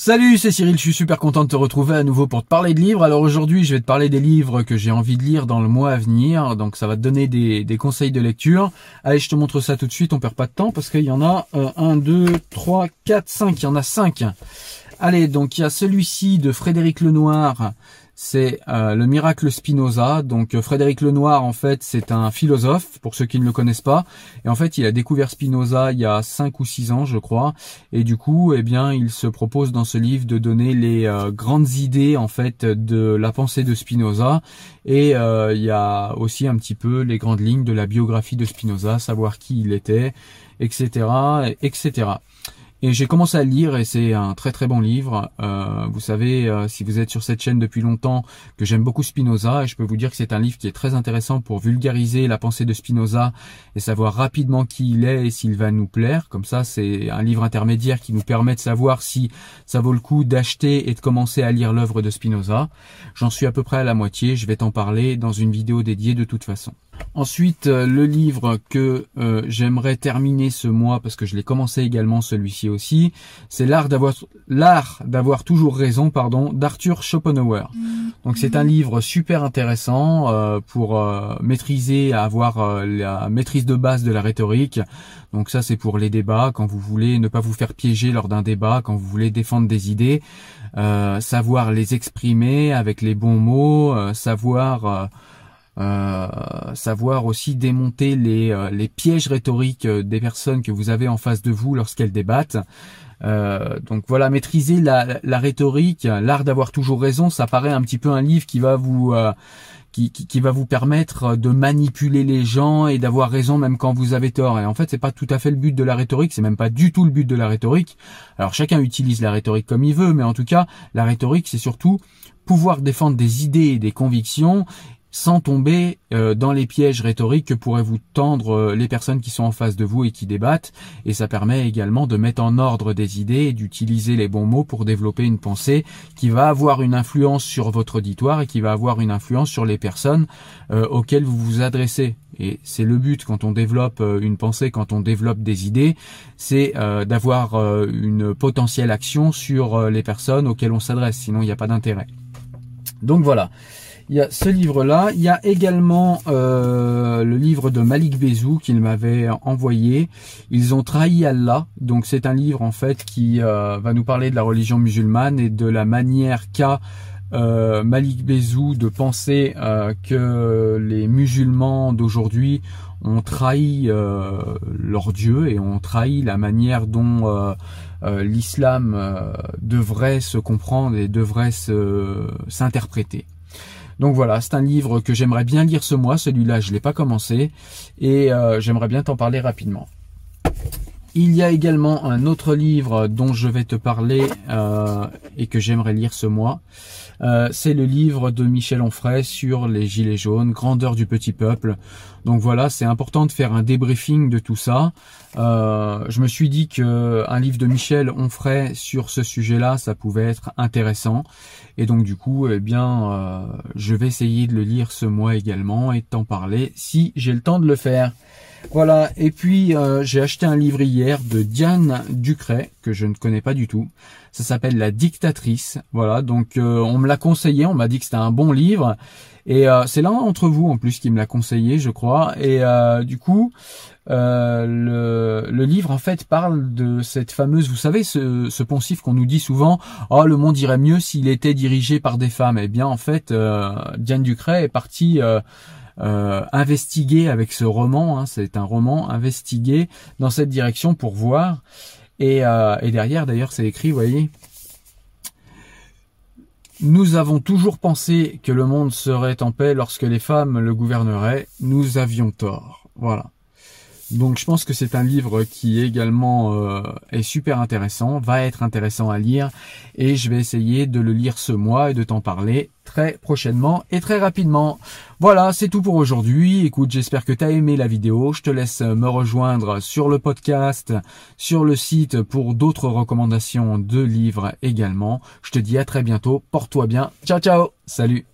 Salut, c'est Cyril, je suis super content de te retrouver à nouveau pour te parler de livres. Alors aujourd'hui, je vais te parler des livres que j'ai envie de lire dans le mois à venir, donc ça va te donner des, conseils de lecture. Allez, je te montre ça tout de suite, on perd pas de temps parce qu'il y en a 1, 2, 3, 4, 5, il y en a 5. Allez, donc il y a celui-ci de Frédéric Lenoir, c'est euh, le miracle Spinoza. Donc euh, Frédéric Lenoir, en fait, c'est un philosophe, pour ceux qui ne le connaissent pas. Et en fait, il a découvert Spinoza il y a cinq ou six ans, je crois. Et du coup, eh bien, il se propose dans ce livre de donner les euh, grandes idées, en fait, de la pensée de Spinoza. Et il y a aussi un petit peu les grandes lignes de la biographie de Spinoza, savoir qui il était, etc., etc. Et j'ai commencé à le lire et c'est un très très bon livre. Euh, vous savez, euh, si vous êtes sur cette chaîne depuis longtemps, que j'aime beaucoup Spinoza et je peux vous dire que c'est un livre qui est très intéressant pour vulgariser la pensée de Spinoza et savoir rapidement qui il est et s'il va nous plaire. Comme ça, c'est un livre intermédiaire qui nous permet de savoir si ça vaut le coup d'acheter et de commencer à lire l'œuvre de Spinoza. J'en suis à peu près à la moitié, je vais t'en parler dans une vidéo dédiée de toute façon. Ensuite, euh, le livre que euh, j'aimerais terminer ce mois, parce que je l'ai commencé également celui-ci aussi, c'est l'art d'avoir l'art d'avoir toujours raison, pardon, d'Arthur Schopenhauer. Donc c'est un livre super intéressant euh, pour maîtriser, avoir la maîtrise de base de la rhétorique. Donc ça c'est pour les débats, quand vous voulez ne pas vous faire piéger lors d'un débat, quand vous voulez défendre des idées, savoir les exprimer avec les bons mots, savoir euh, savoir aussi démonter les, euh, les pièges rhétoriques euh, des personnes que vous avez en face de vous lorsqu'elles débattent. donc voilà, maîtriser la, la rhétorique, l'art d'avoir toujours raison, ça paraît un petit peu un livre qui va vous qui, qui, qui, va vous permettre de manipuler les gens et d'avoir raison même quand vous avez tort. Et en fait, c'est pas tout à fait le but de la rhétorique, c'est même pas du tout le but de la rhétorique. Alors chacun utilise la rhétorique comme il veut, mais en tout cas, la rhétorique, c'est surtout pouvoir défendre des idées et des convictions sans tomber euh, dans les pièges rhétoriques que pourraient vous tendre euh, les personnes qui sont en face de vous et qui débattent. Et ça permet également de mettre en ordre des idées et d'utiliser les bons mots pour développer une pensée qui va avoir une influence sur votre auditoire et qui va avoir une influence sur les personnes euh, auxquelles vous vous adressez. Et c'est le but quand on développe une pensée, quand on développe des idées, c'est d'avoir une potentielle action sur les personnes auxquelles on s'adresse. Sinon, il n'y a pas d'intérêt. Donc voilà. Il y a ce livre-là. Il y a également euh, le livre de Malik Bezou qu'il m'avait envoyé. Ils ont trahi Allah. Donc c'est un livre en fait qui euh, va nous parler de la religion musulmane et de la manière qu'a euh, Malik Bezou de penser que les musulmans d'aujourd'hui ont trahi leur Dieu et ont trahi la manière dont l'islam devrait se comprendre et devrait s'interpréter. Donc voilà, c'est un livre que j'aimerais bien lire ce mois. Celui-là, je l'ai pas commencé et euh, j'aimerais bien t'en parler rapidement. Il y a également un autre livre dont je vais te parler euh, et que j'aimerais lire ce mois. Euh, c'est le livre de Michel Onfray sur les gilets jaunes, grandeur du petit peuple. Donc voilà, c'est important de faire un débriefing de tout ça. Euh, je me suis dit que un livre de Michel Onfray sur ce sujet-là, ça pouvait être intéressant. Et donc du coup, eh bien, je vais essayer de le lire ce mois également et de t'en parler si j'ai le temps de le faire. Voilà, et puis euh, j'ai acheté un livre hier de Diane Ducret, que je ne connais pas du tout. Ça s'appelle La Dictatrice. Voilà, donc euh, on me l'a conseillé, on m'a dit que c'était un bon livre. Et euh, c'est l'un d'entre vous en plus qui me l'a conseillé, je crois. Et du coup, le, livre en fait parle de cette fameuse, vous savez, ce, ce poncif qu'on nous dit souvent, oh le monde irait mieux s'il était dirigé par des femmes. Eh bien en fait, Diane Ducret est partie euh, investiguer avec ce roman. Hein, c'est un roman investiguer dans cette direction pour voir. Et, euh, et derrière, d'ailleurs, c'est écrit, voyez. Nous avons toujours pensé que le monde serait en paix lorsque les femmes le gouverneraient. Nous avions tort. Voilà. Donc je pense que c'est un livre qui également euh, est super intéressant, va être intéressant à lire et je vais essayer de le lire ce mois et de t'en parler très prochainement et très rapidement. Voilà, c'est tout pour aujourd'hui. Écoute, j'espère que tu as aimé la vidéo. Je te laisse me rejoindre sur le podcast, sur le site pour d'autres recommandations de livres également. Je te dis à très bientôt. Porte-toi bien. Ciao ciao. Salut.